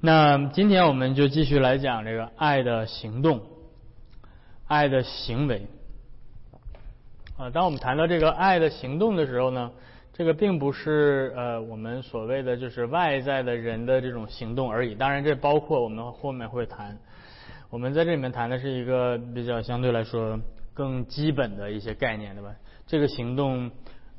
那今天我们就继续来讲这个爱的行动，爱的行为。啊，当我们谈到这个爱的行动的时候呢，这个并不是呃我们所谓的就是外在的人的这种行动而已。当然，这包括我们后面会谈。我们在这里面谈的是一个比较相对来说更基本的一些概念，对吧？这个行动。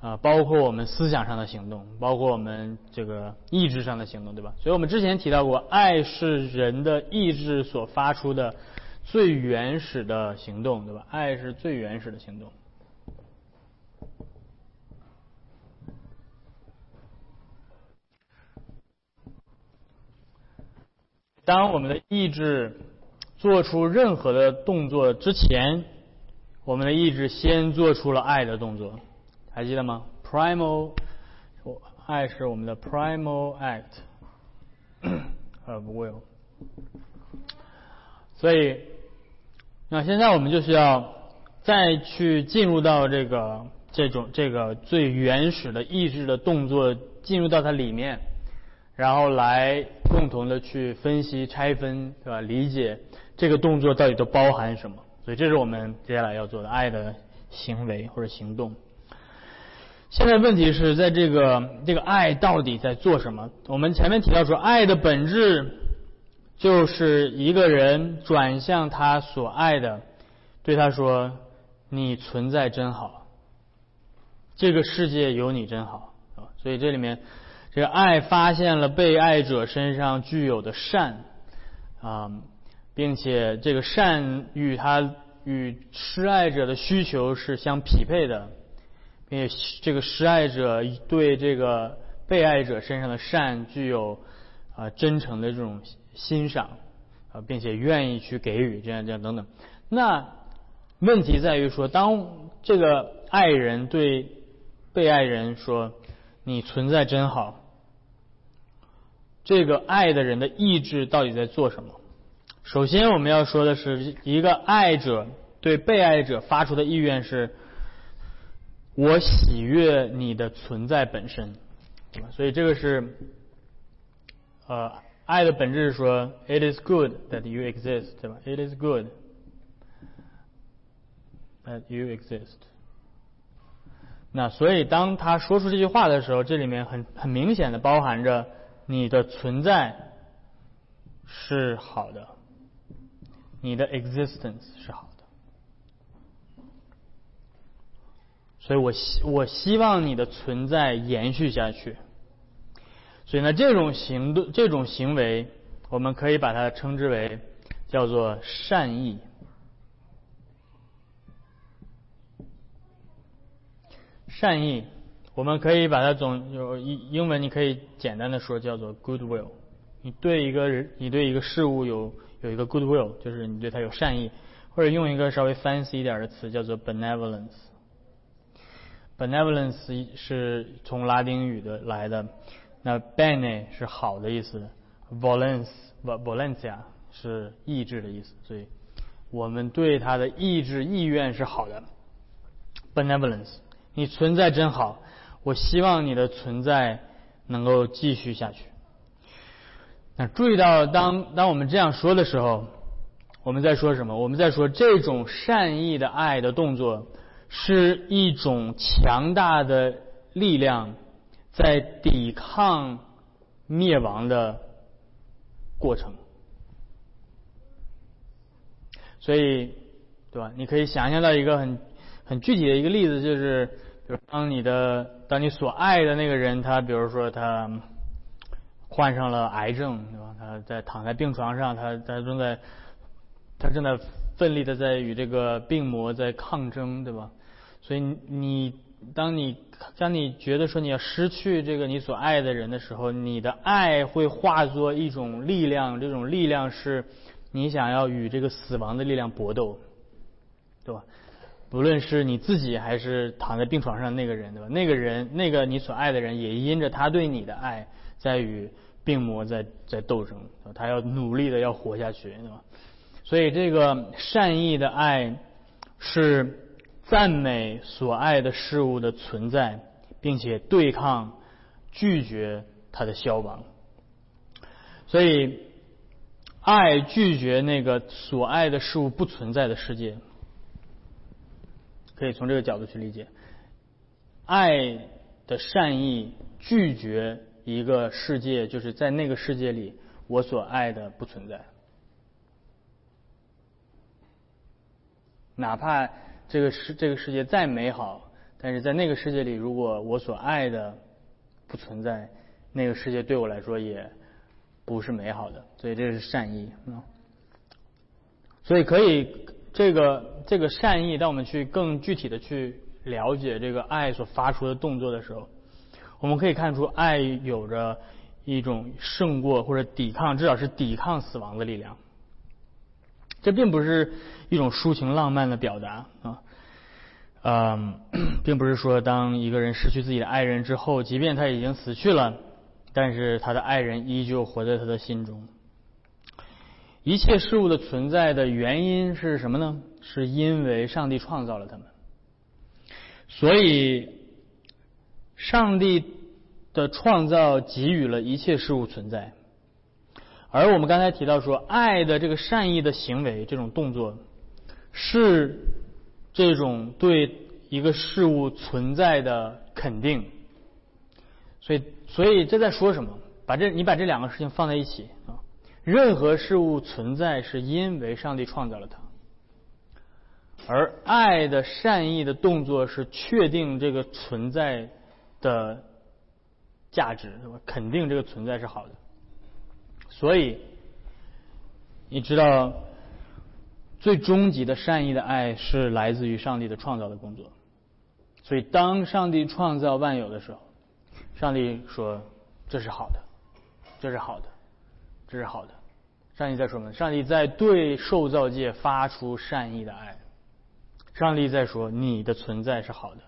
啊，包括我们思想上的行动，包括我们这个意志上的行动，对吧？所以我们之前提到过，爱是人的意志所发出的最原始的行动，对吧？爱是最原始的行动。当我们的意志做出任何的动作之前，我们的意志先做出了爱的动作。还记得吗？Primal，爱是我们的 primal act of will。所以，那现在我们就是要再去进入到这个这种这个最原始的意志的动作，进入到它里面，然后来共同的去分析、拆分，对吧？理解这个动作到底都包含什么。所以，这是我们接下来要做的爱的行为或者行动。现在问题是在这个这个爱到底在做什么？我们前面提到说，爱的本质就是一个人转向他所爱的，对他说：“你存在真好，这个世界有你真好。”啊，所以这里面这个爱发现了被爱者身上具有的善啊，并且这个善与他与施爱者的需求是相匹配的。并且这个施爱者对这个被爱者身上的善具有啊真诚的这种欣赏啊，并且愿意去给予这样这样等等。那问题在于说，当这个爱人对被爱人说“你存在真好”，这个爱的人的意志到底在做什么？首先我们要说的是，一个爱者对被爱者发出的意愿是。我喜悦你的存在本身，对吧？所以这个是，呃，爱的本质是说，it is good that you exist，对吧？it is good that you exist。那所以当他说出这句话的时候，这里面很很明显的包含着你的存在是好的，你的 existence 是好。所以我希我希望你的存在延续下去。所以呢，这种行动、这种行为，我们可以把它称之为叫做善意。善意，我们可以把它总有英英文，你可以简单的说叫做 goodwill。你对一个人，你对一个事物有有一个 goodwill，就是你对他有善意，或者用一个稍微 fancy 一点的词叫做 benevolence。Benevolence 是从拉丁语的来的，那 bene 是好的意思，volence volencia 是意志的意思，所以我们对他的意志意愿是好的。Benevolence，你存在真好，我希望你的存在能够继续下去。那注意到，当当我们这样说的时候，我们在说什么？我们在说这种善意的爱的动作。是一种强大的力量在抵抗灭亡的过程，所以，对吧？你可以想象到一个很很具体的一个例子，就是，比如当你的当你所爱的那个人，他比如说他患上了癌症，对吧？他在躺在病床上，他他正在他正在奋力的在与这个病魔在抗争，对吧？所以你，当你当你觉得说你要失去这个你所爱的人的时候，你的爱会化作一种力量，这种力量是你想要与这个死亡的力量搏斗，对吧？不论是你自己还是躺在病床上那个人，对吧？那个人，那个你所爱的人，也因着他对你的爱，在与病魔在在斗争，他要努力的要活下去，对吧？所以这个善意的爱是。赞美所爱的事物的存在，并且对抗、拒绝它的消亡。所以，爱拒绝那个所爱的事物不存在的世界，可以从这个角度去理解。爱的善意拒绝一个世界，就是在那个世界里，我所爱的不存在。哪怕这个世这个世界再美好，但是在那个世界里，如果我所爱的不存在，那个世界对我来说也不是美好的。所以这是善意啊。所以可以这个这个善意，当我们去更具体的去了解这个爱所发出的动作的时候，我们可以看出爱有着一种胜过或者抵抗，至少是抵抗死亡的力量。这并不是一种抒情浪漫的表达啊，嗯，并不是说当一个人失去自己的爱人之后，即便他已经死去了，但是他的爱人依旧活在他的心中。一切事物的存在的原因是什么呢？是因为上帝创造了他们，所以上帝的创造给予了一切事物存在。而我们刚才提到说，爱的这个善意的行为，这种动作，是这种对一个事物存在的肯定。所以，所以这在说什么？把这你把这两个事情放在一起啊，任何事物存在是因为上帝创造了它，而爱的善意的动作是确定这个存在的价值，肯定这个存在是好的。所以，你知道，最终极的善意的爱是来自于上帝的创造的工作。所以，当上帝创造万有的时候，上帝说：“这是好的，这是好的，这是好的。”上帝在说什么？上帝在对受造界发出善意的爱。上帝在说：“你的存在是好的，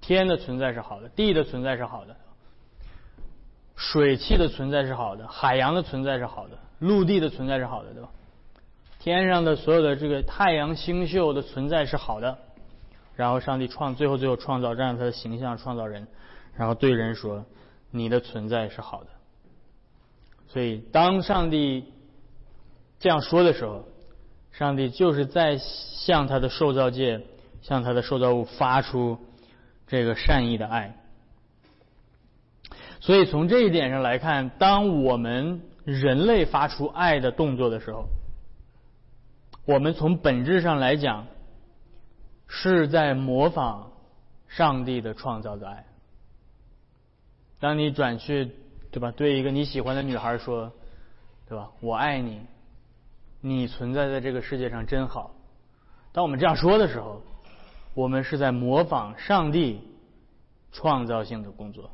天的存在是好的，地的存在是好的。”水汽的存在是好的，海洋的存在是好的，陆地的存在是好的，对吧？天上的所有的这个太阳星宿的存在是好的，然后上帝创最后最后创造，按照他的形象创造人，然后对人说：“你的存在是好的。”所以当上帝这样说的时候，上帝就是在向他的受造界、向他的受造物发出这个善意的爱。所以从这一点上来看，当我们人类发出爱的动作的时候，我们从本质上来讲是在模仿上帝的创造的爱。当你转去，对吧？对一个你喜欢的女孩说，对吧？我爱你，你存在在这个世界上真好。当我们这样说的时候，我们是在模仿上帝创造性的工作。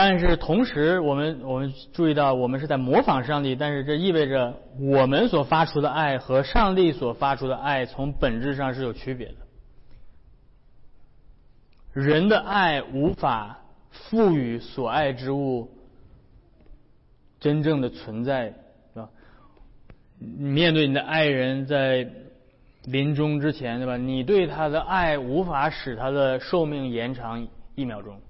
但是同时，我们我们注意到，我们是在模仿上帝，但是这意味着我们所发出的爱和上帝所发出的爱从本质上是有区别的。人的爱无法赋予所爱之物真正的存在，是吧？面对你的爱人，在临终之前，对吧？你对他的爱无法使他的寿命延长一秒钟。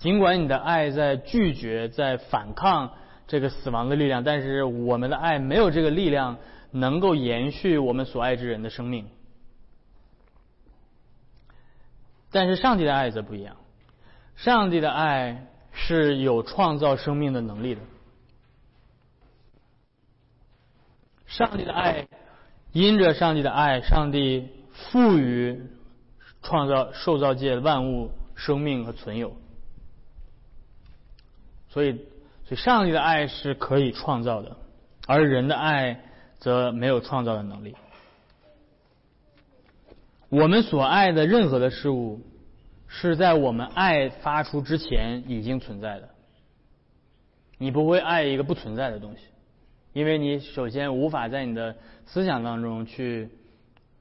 尽管你的爱在拒绝、在反抗这个死亡的力量，但是我们的爱没有这个力量能够延续我们所爱之人的生命。但是上帝的爱则不一样，上帝的爱是有创造生命的能力的。上帝的爱，因着上帝的爱，上帝赋予创造受造界万物生命和存有。所以，所以上帝的爱是可以创造的，而人的爱则没有创造的能力。我们所爱的任何的事物，是在我们爱发出之前已经存在的。你不会爱一个不存在的东西，因为你首先无法在你的思想当中去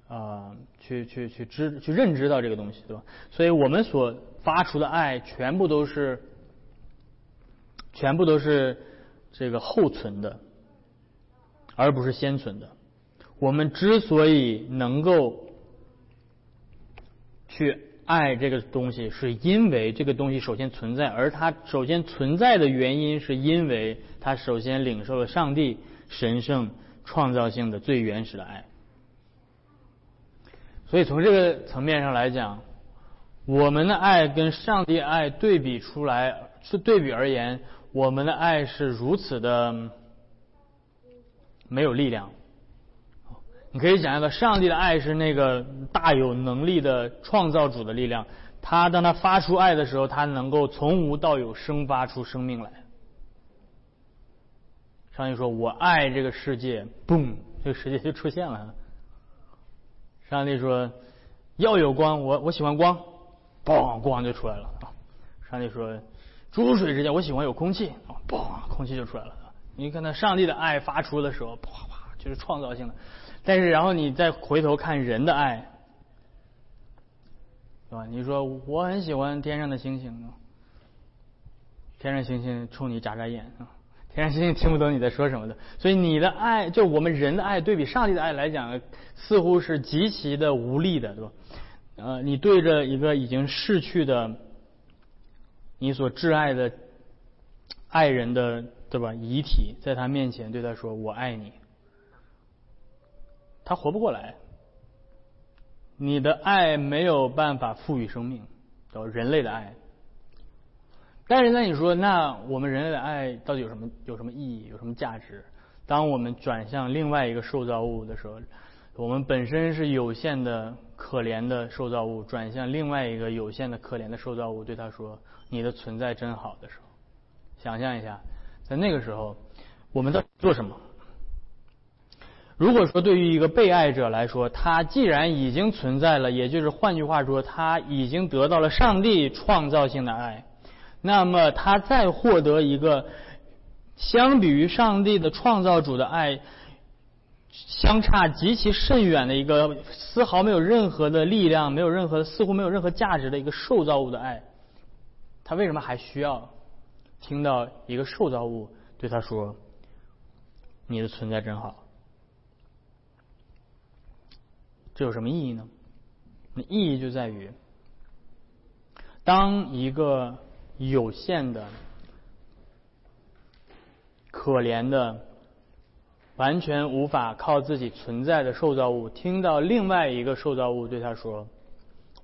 啊，去去去知去认知到这个东西，对吧？所以我们所发出的爱全部都是。全部都是这个后存的，而不是先存的。我们之所以能够去爱这个东西，是因为这个东西首先存在，而它首先存在的原因，是因为它首先领受了上帝神圣创造性的最原始的爱。所以从这个层面上来讲，我们的爱跟上帝爱对比出来，是对比而言，我们的爱是如此的没有力量。你可以想象到，上帝的爱是那个大有能力的创造主的力量。他当他发出爱的时候，他能够从无到有生发出生命来。上帝说：“我爱这个世界。”嘣，这个世界就出现了。上帝说：“要有光，我我喜欢光。”嘣，光就出来了。上帝说：“诸水之间，我喜欢有空气啊。”嘣，空气就出来了。你看，那上帝的爱发出的时候，啪啪，就是创造性的。但是，然后你再回头看人的爱，对吧？你说我很喜欢天上的星星，天上星星冲你眨眨眼啊，天上星星听不懂你在说什么的。所以你的爱，就我们人的爱，对比上帝的爱来讲，似乎是极其的无力的，对吧？呃，你对着一个已经逝去的你所挚爱的爱人的，对吧？遗体，在他面前对他说：“我爱你。”他活不过来，你的爱没有办法赋予生命，叫人类的爱。但是那你说，那我们人类的爱到底有什么有什么意义，有什么价值？当我们转向另外一个受造物的时候，我们本身是有限的、可怜的受造物，转向另外一个有限的、可怜的受造物，对他说：“你的存在真好。”的时候，想象一下，在那个时候，我们在做什么？如果说对于一个被爱者来说，他既然已经存在了，也就是换句话说，他已经得到了上帝创造性的爱，那么他再获得一个相比于上帝的创造主的爱相差极其甚远的一个丝毫没有任何的力量、没有任何似乎没有任何价值的一个受造物的爱，他为什么还需要听到一个受造物对他说：“你的存在真好。”这有什么意义呢？那意义就在于，当一个有限的、可怜的、完全无法靠自己存在的受造物，听到另外一个受造物对他说：“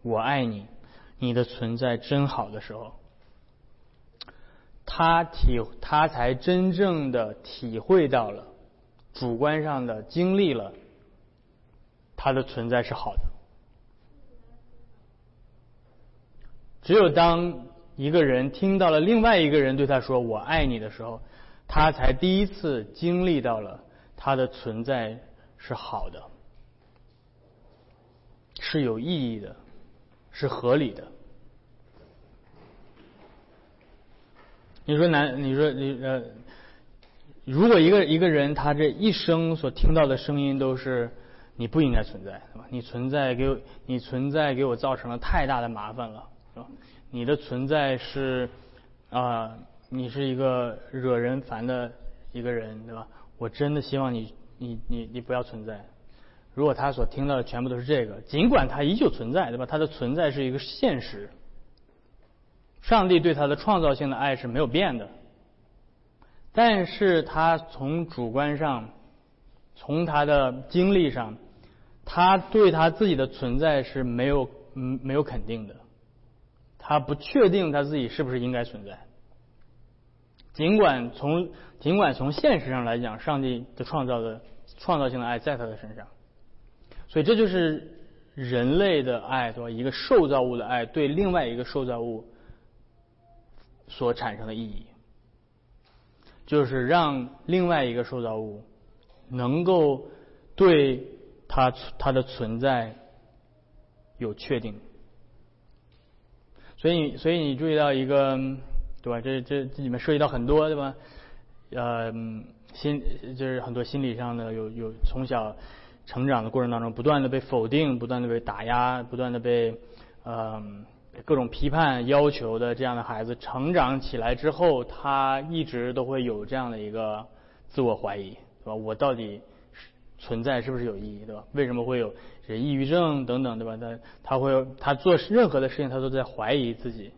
我爱你，你的存在真好的时候，他体他才真正的体会到了，主观上的经历了。”他的存在是好的。只有当一个人听到了另外一个人对他说“我爱你”的时候，他才第一次经历到了他的存在是好的，是有意义的，是合理的。你说难，你说你呃，如果一个一个人他这一生所听到的声音都是。你不应该存在，是吧？你存在给我，你存在给我造成了太大的麻烦了，是吧？你的存在是啊，你是一个惹人烦的一个人，对吧？我真的希望你，你，你，你不要存在。如果他所听到的全部都是这个，尽管他依旧存在，对吧？他的存在是一个现实，上帝对他的创造性的爱是没有变的，但是他从主观上，从他的经历上。他对他自己的存在是没有嗯没有肯定的，他不确定他自己是不是应该存在。尽管从尽管从现实上来讲，上帝的创造的创造性的爱在他的身上，所以这就是人类的爱，对吧？一个受造物的爱对另外一个受造物所产生的意义，就是让另外一个受造物能够对。它它的存在有确定，所以所以你注意到一个对吧？这这这里面涉及到很多对吧？呃，心就是很多心理上的有有从小成长的过程当中不断的被否定、不断的被打压、不断的被呃各种批判要求的这样的孩子，成长起来之后，他一直都会有这样的一个自我怀疑，对吧？我到底？存在是不是有意义，对吧？为什么会有这抑郁症等等，对吧？他他会他做任何的事情，他都在怀疑自己，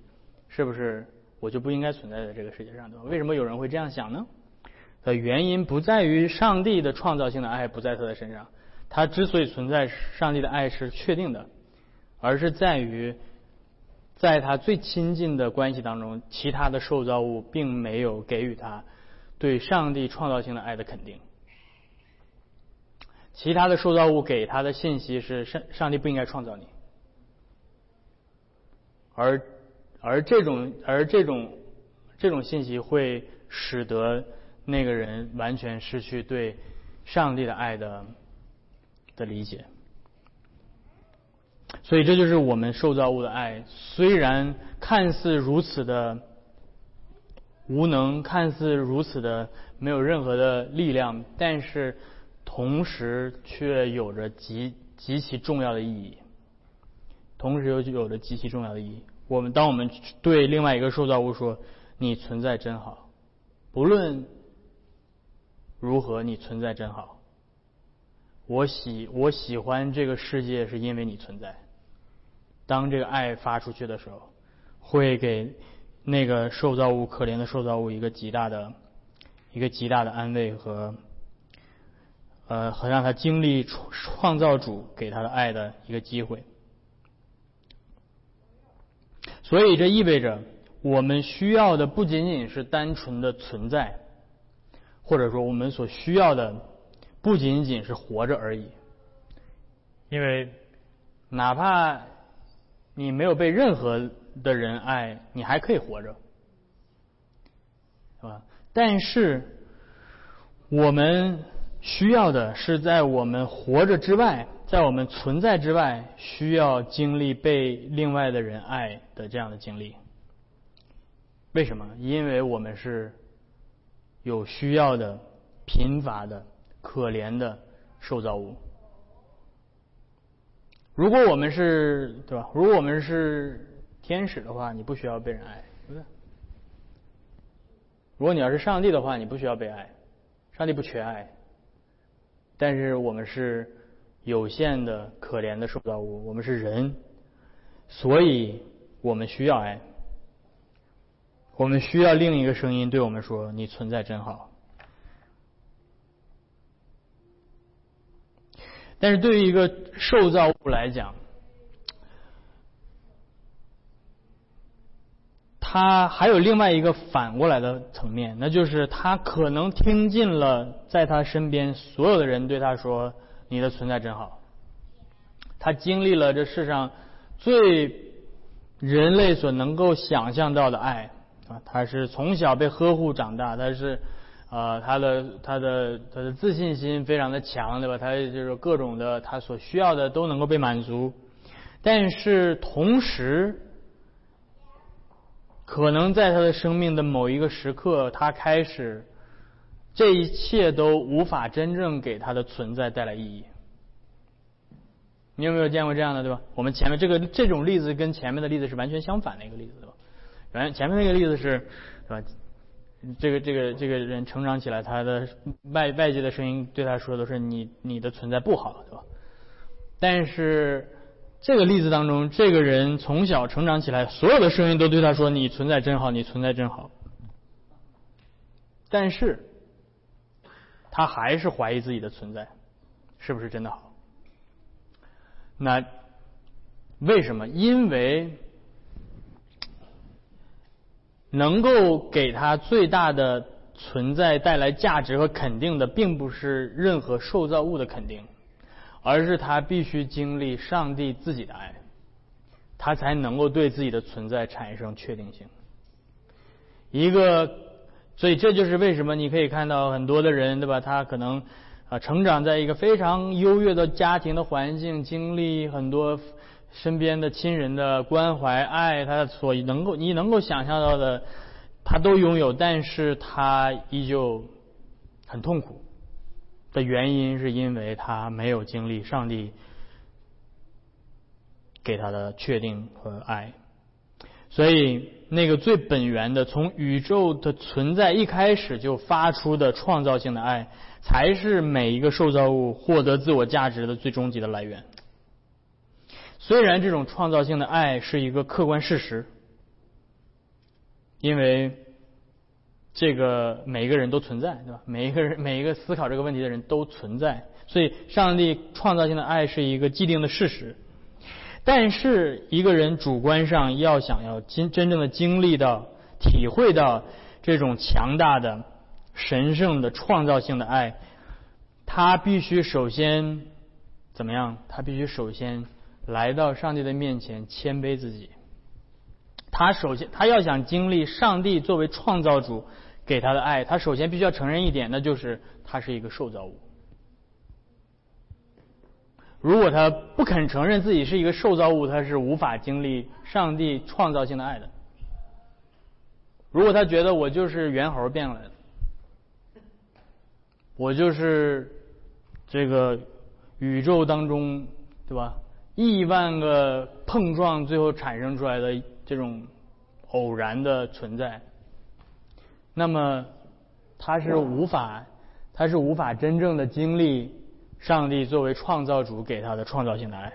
是不是我就不应该存在在这个世界上，对吧？为什么有人会这样想呢？的原因不在于上帝的创造性的爱不在他的身上，他之所以存在，上帝的爱是确定的，而是在于在他最亲近的关系当中，其他的受造物并没有给予他对上帝创造性的爱的肯定。其他的受造物给他的信息是上上帝不应该创造你，而而这种而这种这种信息会使得那个人完全失去对上帝的爱的的理解，所以这就是我们受造物的爱，虽然看似如此的无能，看似如此的没有任何的力量，但是。同时却有着极极其重要的意义，同时又有着极其重要的意义。我们当我们对另外一个受造物说：“你存在真好，不论如何，你存在真好。”我喜我喜欢这个世界是因为你存在。当这个爱发出去的时候，会给那个受造物可怜的受造物一个极大的一个极大的安慰和。呃，和让他经历创创造主给他的爱的一个机会，所以这意味着我们需要的不仅仅是单纯的存在，或者说我们所需要的不仅仅是活着而已，因为哪怕你没有被任何的人爱，你还可以活着，是吧？但是我们。需要的是在我们活着之外，在我们存在之外，需要经历被另外的人爱的这样的经历。为什么？因为我们是有需要的、贫乏的、可怜的受造物。如果我们是对吧？如果我们是天使的话，你不需要被人爱，对不对？如果你要是上帝的话，你不需要被爱，上帝不缺爱。但是我们是有限的、可怜的受造物，我们是人，所以我们需要爱，我们需要另一个声音对我们说：“你存在真好。”但是对于一个受造物来讲，他还有另外一个反过来的层面，那就是他可能听进了在他身边所有的人对他说：“你的存在真好。”他经历了这世上最人类所能够想象到的爱啊，他是从小被呵护长大，他是啊，他的他的他的自信心非常的强，对吧？他就是各种的他所需要的都能够被满足，但是同时。可能在他的生命的某一个时刻，他开始，这一切都无法真正给他的存在带来意义。你有没有见过这样的，对吧？我们前面这个这种例子跟前面的例子是完全相反的一个例子，对吧？原前面那个例子是，是吧？这个这个这个人成长起来，他的外外界的声音对他说的是你你的存在不好，对吧？但是。这个例子当中，这个人从小成长起来，所有的声音都对他说：“你存在真好，你存在真好。”但是，他还是怀疑自己的存在是不是真的好。那为什么？因为能够给他最大的存在带来价值和肯定的，并不是任何受造物的肯定。而是他必须经历上帝自己的爱，他才能够对自己的存在产生确定性。一个，所以这就是为什么你可以看到很多的人，对吧？他可能啊成长在一个非常优越的家庭的环境，经历很多身边的亲人的关怀爱，他所能够你能够想象到的，他都拥有，但是他依旧很痛苦。的原因是因为他没有经历上帝给他的确定和爱，所以那个最本源的，从宇宙的存在一开始就发出的创造性的爱，才是每一个受造物获得自我价值的最终极的来源。虽然这种创造性的爱是一个客观事实，因为这个每一个人都存在，对吧？每一个人 每一个思考这个问题的人都存在，所以上帝创造性的爱是一个既定的事实。但是一个人主观上要想要经真正的经历到、体会到这种强大的、神圣的创造性的爱，他必须首先怎么样？他必须首先来到上帝的面前，谦卑自己。他首先，他要想经历上帝作为创造主给他的爱，他首先必须要承认一点，那就是他是一个受造物。如果他不肯承认自己是一个受造物，他是无法经历上帝创造性的爱的。如果他觉得我就是猿猴变来的，我就是这个宇宙当中，对吧？亿万个碰撞最后产生出来的这种偶然的存在，那么他是无法，他是无法真正的经历。上帝作为创造主给他的创造性的爱，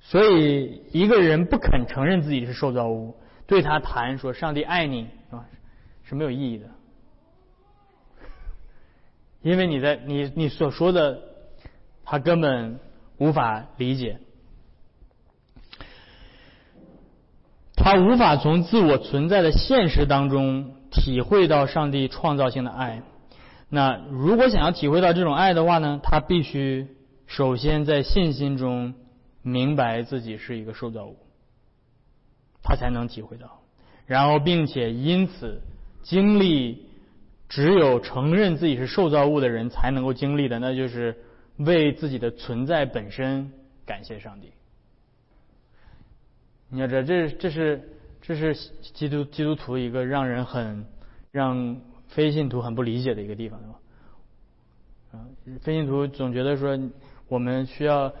所以一个人不肯承认自己是受造物，对他谈说上帝爱你，是吧？是没有意义的，因为你在你你所说的，他根本无法理解，他无法从自我存在的现实当中体会到上帝创造性的爱。那如果想要体会到这种爱的话呢，他必须首先在信心中明白自己是一个受造物，他才能体会到，然后并且因此经历只有承认自己是受造物的人才能够经历的，那就是为自己的存在本身感谢上帝。你要知道，这这是这是基督基督徒一个让人很让。非信徒很不理解的一个地方，对吧？啊，非信徒总觉得说我们需要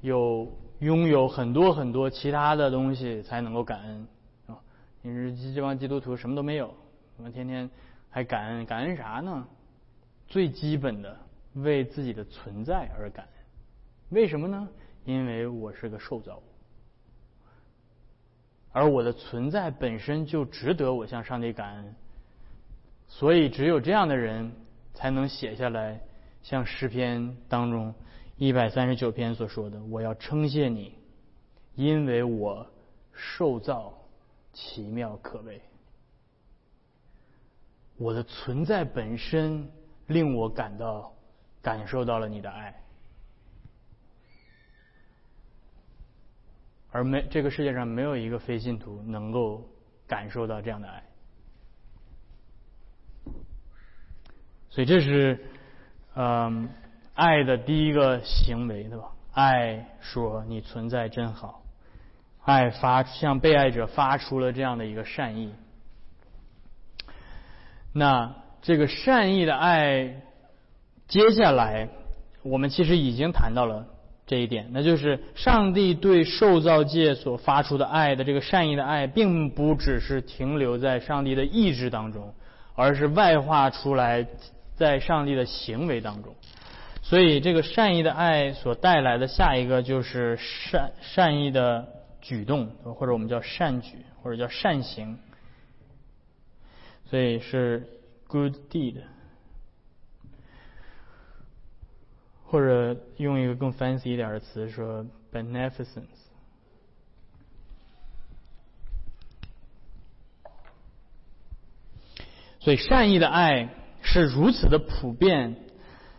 有拥有很多很多其他的东西才能够感恩啊。你是这帮基督徒什么都没有，我们天天还感恩感恩啥呢？最基本的为自己的存在而感恩，为什么呢？因为我是个受造物，而我的存在本身就值得我向上帝感恩。所以，只有这样的人才能写下来，像诗篇当中一百三十九篇所说的：“我要称谢你，因为我受造奇妙可畏，我的存在本身令我感到感受到了你的爱，而没这个世界上没有一个非信徒能够感受到这样的爱。”所以这是，嗯，爱的第一个行为，对吧？爱说你存在真好，爱发向被爱者发出了这样的一个善意。那这个善意的爱，接下来我们其实已经谈到了这一点，那就是上帝对受造界所发出的爱的这个善意的爱，并不只是停留在上帝的意志当中，而是外化出来。在上帝的行为当中，所以这个善意的爱所带来的下一个就是善善意的举动，或者我们叫善举，或者叫善行，所以是 good deed，或者用一个更 fancy 一点的词说 beneficence。所以善意的爱。是如此的普遍，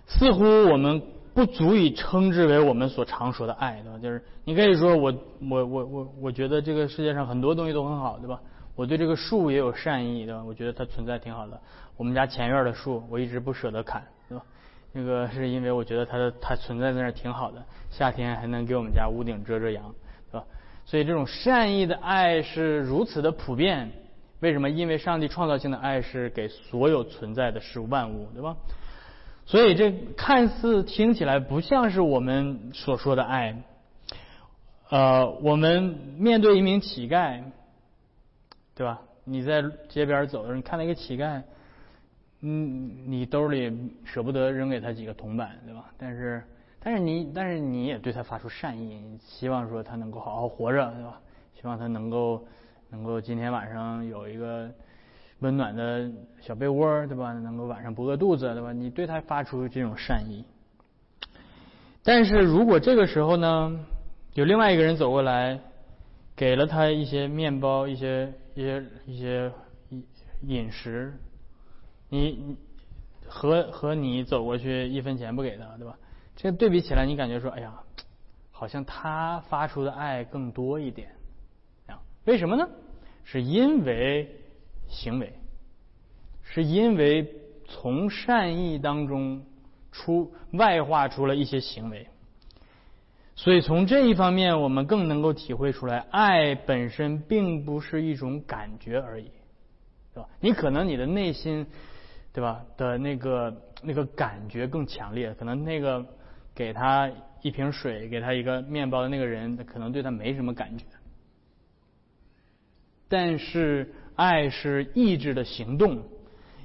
似乎我们不足以称之为我们所常说的爱，对吧？就是你可以说我我我我我觉得这个世界上很多东西都很好，对吧？我对这个树也有善意，对吧？我觉得它存在挺好的。我们家前院的树，我一直不舍得砍，对吧？那个是因为我觉得它的它存在在那儿挺好的，夏天还能给我们家屋顶遮遮阳，对吧？所以这种善意的爱是如此的普遍。为什么？因为上帝创造性的爱是给所有存在的事物万物，对吧？所以这看似听起来不像是我们所说的爱，呃，我们面对一名乞丐，对吧？你在街边走的时候，你看到一个乞丐，嗯，你兜里舍不得扔给他几个铜板，对吧？但是，但是你，但是你也对他发出善意，希望说他能够好好活着，对吧？希望他能够，能够今天晚上有一个温暖的小被窝，对吧？能够晚上不饿肚子，对吧？你对他发出这种善意。但是如果这个时候呢，有另外一个人走过来，给了他一些面包、一些一些一些饮饮食，你和和你走过去一分钱不给他，对吧？这对比起来，你感觉说，哎呀，好像他发出的爱更多一点，啊？为什么呢？是因为行为，是因为从善意当中。出外化出了一些行为，所以从这一方面，我们更能够体会出来，爱本身并不是一种感觉而已，对吧？你可能你的内心，对吧的那个那个感觉更强烈，可能那个给他一瓶水、给他一个面包的那个人，可能对他没什么感觉，但是爱是意志的行动，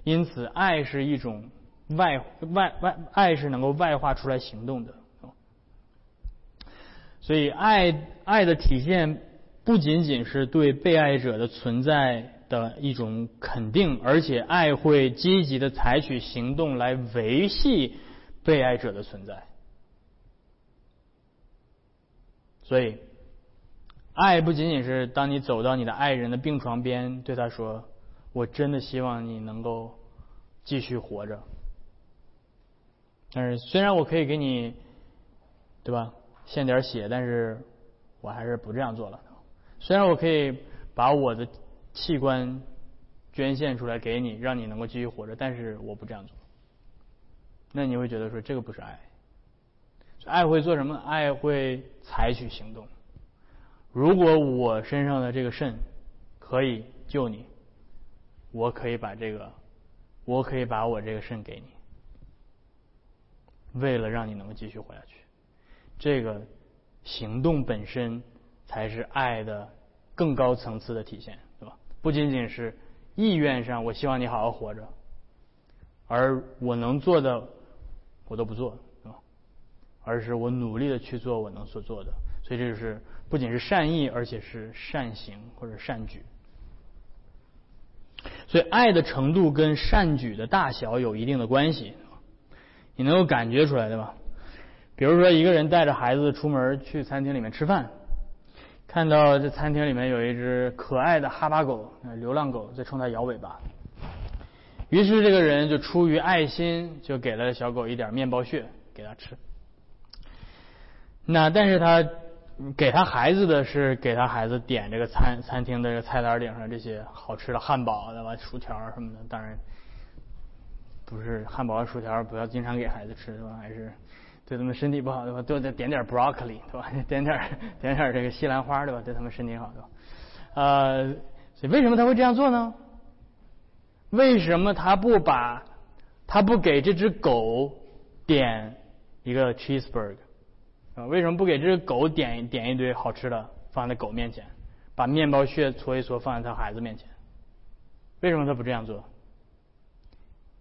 因此爱是一种。外外外爱是能够外化出来行动的，所以爱爱的体现不仅仅是对被爱者的存在的一种肯定，而且爱会积极的采取行动来维系被爱者的存在。所以，爱不仅仅是当你走到你的爱人的病床边，对他说：“我真的希望你能够继续活着。”但是虽然我可以给你，对吧，献点血，但是我还是不这样做了。虽然我可以把我的器官捐献出来给你，让你能够继续活着，但是我不这样做。那你会觉得说这个不是爱？爱会做什么？爱会采取行动。如果我身上的这个肾可以救你，我可以把这个，我可以把我这个肾给你。为了让你能够继续活下去，这个行动本身才是爱的更高层次的体现，对吧？不仅仅是意愿上，我希望你好好活着，而我能做的我都不做，对吧？而是我努力的去做我能所做的，所以这就是不仅是善意，而且是善行或者善举。所以爱的程度跟善举的大小有一定的关系。你能够感觉出来，对吧？比如说，一个人带着孩子出门去餐厅里面吃饭，看到这餐厅里面有一只可爱的哈巴狗，流浪狗在冲他摇尾巴。于是，这个人就出于爱心，就给了小狗一点面包屑给它吃。那但是他给他孩子的是给他孩子点这个餐餐厅的菜单顶上这些好吃的汉堡，对吧？薯条什么的，当然。不是汉堡、薯条，不要经常给孩子吃，对吧？还是对他们身体不好，对吧？多得点点 broccoli，对吧？点点点点这个西兰花，对吧？对他们身体好，对吧？呃，所以为什么他会这样做呢？为什么他不把他不给这只狗点一个 cheeseburger 为什么不给这只狗点点一堆好吃的放在狗面前，把面包屑搓一搓放在他孩子面前？为什么他不这样做？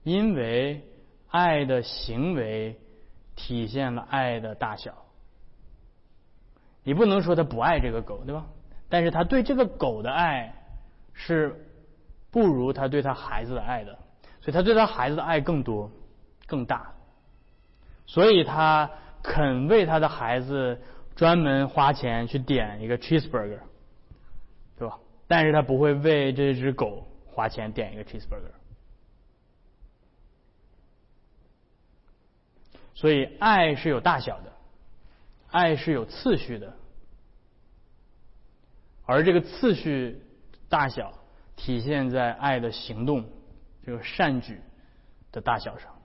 因为爱的行为体现了爱的大小，你不能说他不爱这个狗，对吧？但是他对这个狗的爱是不如他对他孩子的爱的，所以他对他孩子的爱更多、更大，所以他肯为他的孩子专门花钱去点一个 cheeseburger，对吧？但是他不会为这只狗花钱点一个 cheeseburger。所以，爱是有大小的，爱是有次序的，而这个次序大小体现在爱的行动，这个善举的大小上。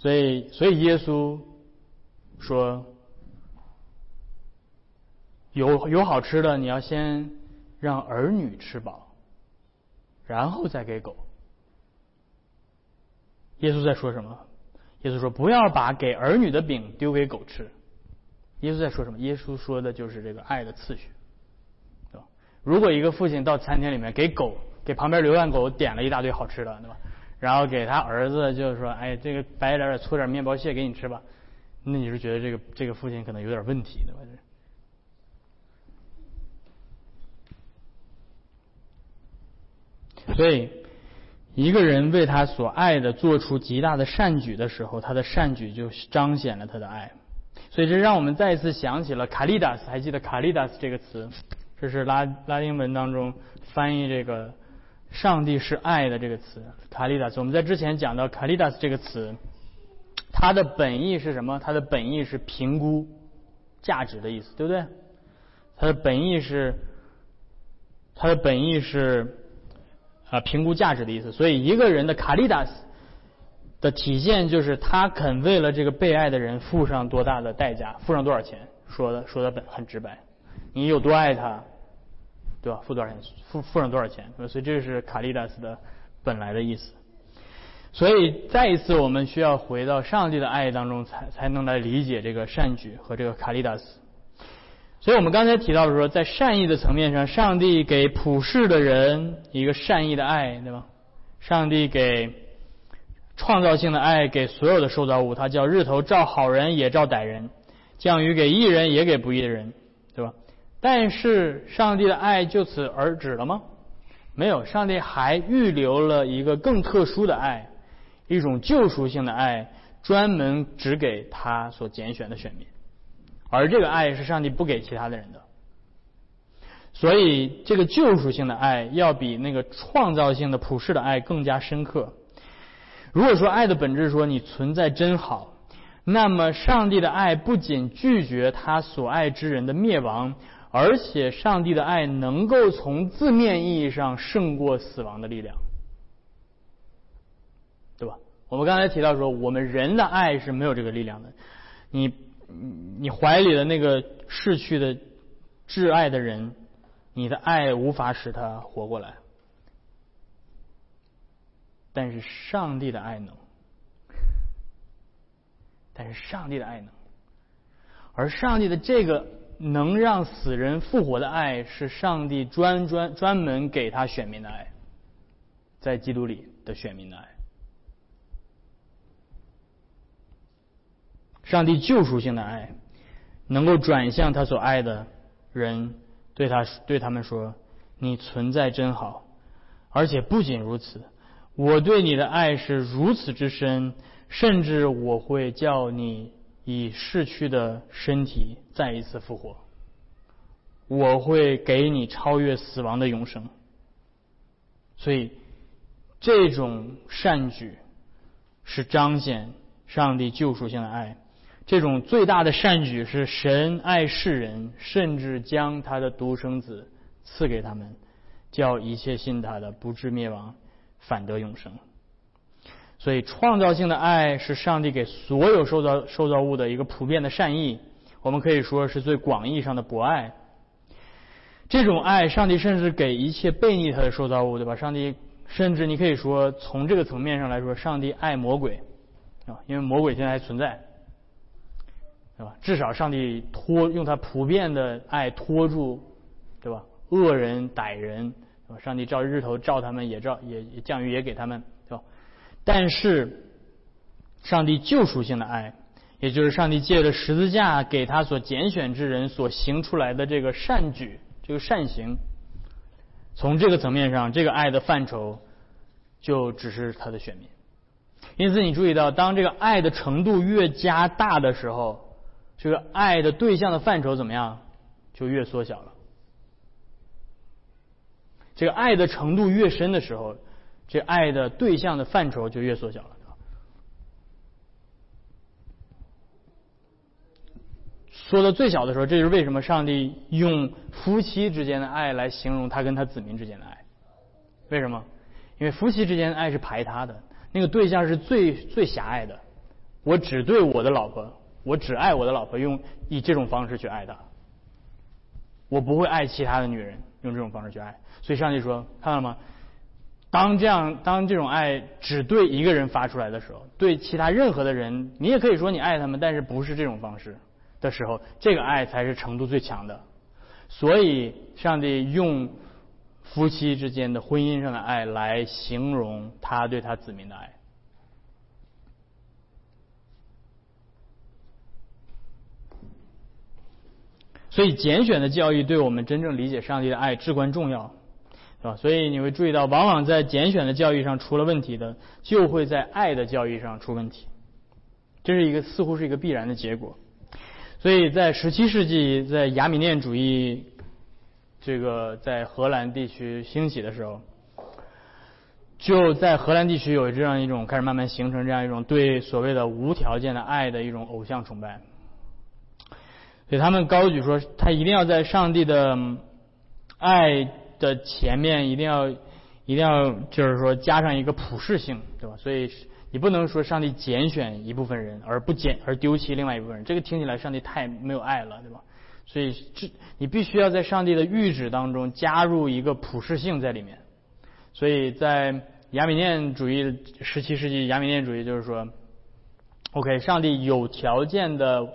所以，所以耶稣说：“有有好吃的，你要先让儿女吃饱，然后再给狗。”耶稣在说什么？耶稣说：“不要把给儿女的饼丢给狗吃。”耶稣在说什么？耶稣说的就是这个爱的次序，对吧？如果一个父亲到餐厅里面给狗、给旁边流浪狗点了一大堆好吃的，对吧？然后给他儿子就是说：“哎，这个白点搓点面包屑给你吃吧。”那你是觉得这个这个父亲可能有点问题，对吧？所以，一个人为他所爱的做出极大的善举的时候，他的善举就彰显了他的爱。所以这让我们再一次想起了卡利达斯，还记得卡利达斯这个词？这是拉拉丁文当中翻译这个“上帝是爱”的这个词。卡利达斯，我们在之前讲到卡利达斯这个词，它的本意是什么？它的本意是评估价值的意思，对不对？它的本意是，它的本意是。啊，评估价值的意思。所以一个人的卡利达斯的体现，就是他肯为了这个被爱的人付上多大的代价，付上多少钱。说的说的本很直白，你有多爱他，对吧？付多少钱？付付上多少钱？所以这是卡利达斯的本来的意思。所以再一次，我们需要回到上帝的爱当中，才才能来理解这个善举和这个卡利达斯。所以我们刚才提到说，在善意的层面上，上帝给普世的人一个善意的爱，对吧？上帝给创造性的爱给所有的受造物，他叫日头照好人也照歹人，降雨给义人也给不义的人，但是上帝的爱就此而止了吗？没有，上帝还预留了一个更特殊的爱，一种救赎性的爱，专门只给他所拣选的选民。而这个爱是上帝不给其他的人的，所以这个救赎性的爱要比那个创造性的普世的爱更加深刻。如果说爱的本质说你存在真好，那么上帝的爱不仅拒绝他所爱之人的灭亡，而且上帝的爱能够从字面意义上胜过死亡的力量，对吧？我们刚才提到说，我们人的爱是没有这个力量的，你。你怀里的那个逝去的挚爱的人，你的爱无法使他活过来，但是上帝的爱能，但是上帝的爱能，而上帝的这个能让死人复活的爱，是上帝专专专门给他选民的爱，在基督里的选民的爱。上帝救赎性的爱，能够转向他所爱的人，对他对他们说：“你存在真好。”而且不仅如此，我对你的爱是如此之深，甚至我会叫你以逝去的身体再一次复活。我会给你超越死亡的永生。所以，这种善举是彰显上帝救赎性的爱。这种最大的善举是神爱世人，甚至将他的独生子赐给他们，叫一切信他的不至灭亡，反得永生。所以，创造性的爱是上帝给所有受造受造物的一个普遍的善意，我们可以说是最广义上的博爱。这种爱，上帝甚至给一切背逆他的受造物，对吧？上帝甚至你可以说，从这个层面上来说，上帝爱魔鬼啊，因为魔鬼现在还存在。对吧？至少上帝拖用他普遍的爱拖住，对吧？恶人歹人，上帝照日头照他们，也照也降雨也给他们，但是，上帝救赎性的爱，也就是上帝借着十字架给他所拣选之人所行出来的这个善举，这个善行，从这个层面上，这个爱的范畴就只是他的选民。因此，你注意到，当这个爱的程度越加大的时候。这个爱的对象的范畴怎么样，就越缩小了。这个爱的程度越深的时候，这爱的对象的范畴就越缩小了。缩到最小的时候，这就是为什么上帝用夫妻之间的爱来形容他跟他子民之间的爱。为什么？因为夫妻之间的爱是排他的，那个对象是最最狭隘的。我只对我的老婆。我只爱我的老婆，用以这种方式去爱她。我不会爱其他的女人，用这种方式去爱。所以上帝说，看到了吗？当这样，当这种爱只对一个人发出来的时候，对其他任何的人，你也可以说你爱他们，但是不是这种方式的时候，这个爱才是程度最强的。所以，上帝用夫妻之间的婚姻上的爱来形容他对他子民的爱。所以，拣选的教育对我们真正理解上帝的爱至关重要。是吧？所以你会注意到，往往在拣选的教育上出了问题的，就会在爱的教育上出问题。这是一个似乎是一个必然的结果。所以在十七世纪，在亚米念主义这个在荷兰地区兴起的时候，就在荷兰地区有这样一种开始慢慢形成这样一种对所谓的无条件的爱的一种偶像崇拜。所以他们高举说，他一定要在上帝的爱。的前面一定要一定要就是说加上一个普世性，对吧？所以你不能说上帝拣选一部分人而不拣而丢弃另外一部分人，这个听起来上帝太没有爱了，对吧？所以这你必须要在上帝的谕旨当中加入一个普世性在里面。所以在亚米念主义十七世纪，亚米念主义就是说，OK，上帝有条件的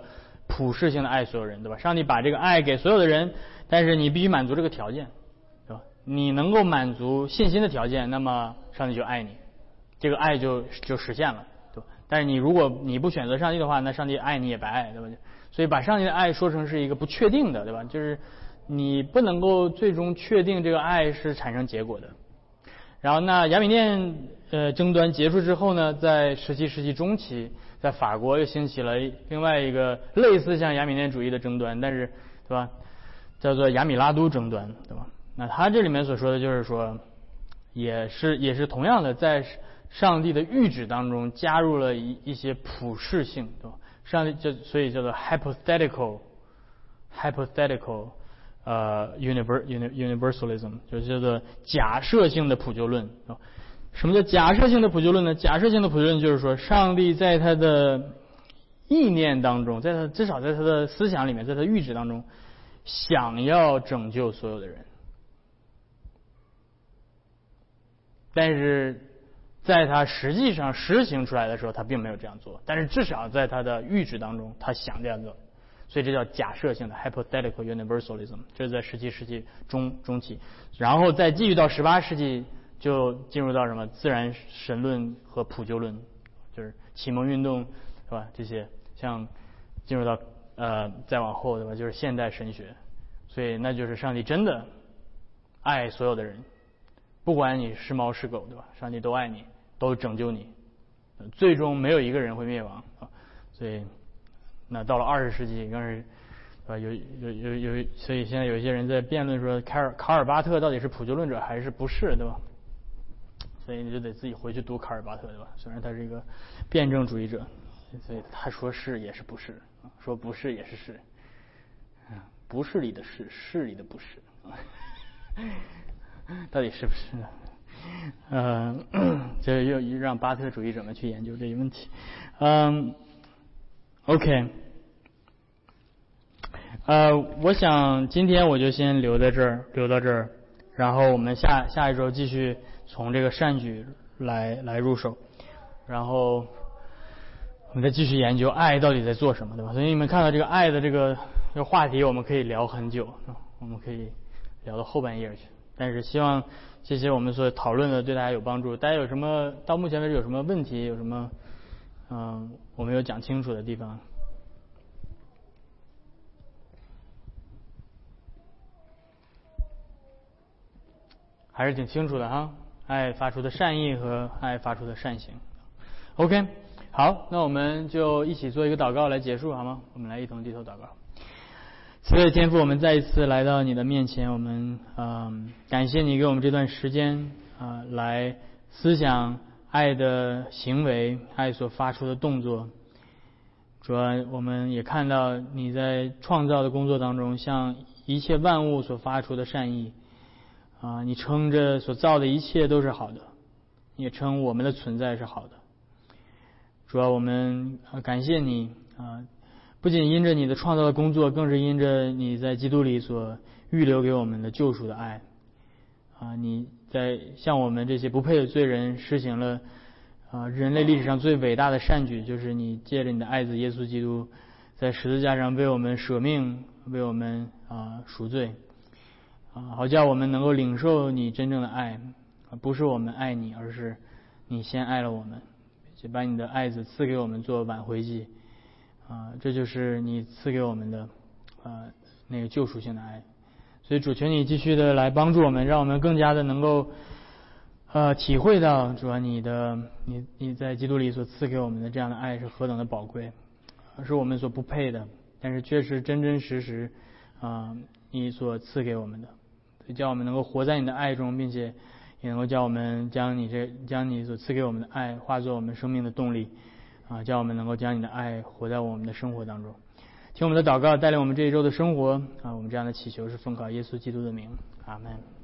普世性的爱所有人，对吧？上帝把这个爱给所有的人，但是你必须满足这个条件。你能够满足信心的条件，那么上帝就爱你，这个爱就就实现了，对吧？但是你如果你不选择上帝的话，那上帝爱你也白爱，对吧？所以把上帝的爱说成是一个不确定的，对吧？就是你不能够最终确定这个爱是产生结果的。然后那雅米念呃争端结束之后呢，在十七世纪中期，在法国又兴起了另外一个类似像雅米念主义的争端，但是对吧？叫做雅米拉都争端，对吧？那他这里面所说的就是说，也是也是同样的，在上帝的谕旨当中加入了一一些普世性，对吧？上帝就所以叫做 hypothetical hypothetical 呃 univers universalism 就叫做假设性的普救论，什么叫假设性的普救论呢？假设性的普救论就是说，上帝在他的意念当中，在他至少在他的思想里面，在他预旨当中，想要拯救所有的人。但是，在他实际上实行出来的时候，他并没有这样做。但是至少在他的预知当中，他想这样做，所以这叫假设性的 hypothetical universalism。这是在十七世纪中中期，然后再继续到十八世纪，就进入到什么自然神论和普救论，就是启蒙运动，是吧？这些像进入到呃再往后，对吧？就是现代神学，所以那就是上帝真的爱所有的人。不管你是猫是狗，对吧？上帝都爱你，都拯救你，最终没有一个人会灭亡啊！所以，那到了二十世纪，更是啊，有有有有，所以现在有一些人在辩论说，卡尔卡尔巴特到底是普救论者还是不是，对吧？所以你就得自己回去读卡尔巴特，对吧？虽然他是一个辩证主义者，所以他说是也是不是，说不是也是是，不是里的是，是里的不是。到底是不是呢？嗯，这又又让巴特主义者们去研究这些问题。嗯，OK，呃，我想今天我就先留在这儿，留到这儿，然后我们下下一周继续从这个善举来来入手，然后我们再继续研究爱到底在做什么，对吧？所以你们看到这个爱的这个这个话题，我们可以聊很久，我们可以聊到后半夜去。但是希望这些我们所讨论的对大家有帮助。大家有什么到目前为止有什么问题？有什么嗯我没有讲清楚的地方？还是挺清楚的哈。爱发出的善意和爱发出的善行。OK，好，那我们就一起做一个祷告来结束好吗？我们来一同低头祷告。所以天父，我们再一次来到你的面前，我们嗯感谢你给我们这段时间啊，来思想爱的行为，爱所发出的动作。主要我们也看到你在创造的工作当中，向一切万物所发出的善意啊，你称着所造的一切都是好的，也称我们的存在是好的。主要我们啊感谢你啊。不仅因着你的创造的工作，更是因着你在基督里所预留给我们的救赎的爱。啊，你在向我们这些不配的罪人施行了啊人类历史上最伟大的善举，就是你借着你的爱子耶稣基督在十字架上为我们舍命，为我们啊赎罪。啊，好叫我们能够领受你真正的爱，不是我们爱你，而是你先爱了我们，就把你的爱子赐给我们做挽回祭啊，这就是你赐给我们的啊那个救赎性的爱。所以主求你继续的来帮助我们，让我们更加的能够，呃，体会到主啊，你的你你在基督里所赐给我们的这样的爱是何等的宝贵，是我们所不配的，但是却是真真实实啊你所赐给我们的，所以叫我们能够活在你的爱中，并且也能够叫我们将你这将你所赐给我们的爱化作我们生命的动力，啊，叫我们能够将你的爱活在我们的生活当中。听我们的祷告，带领我们这一周的生活啊！我们这样的祈求是奉靠耶稣基督的名，阿门。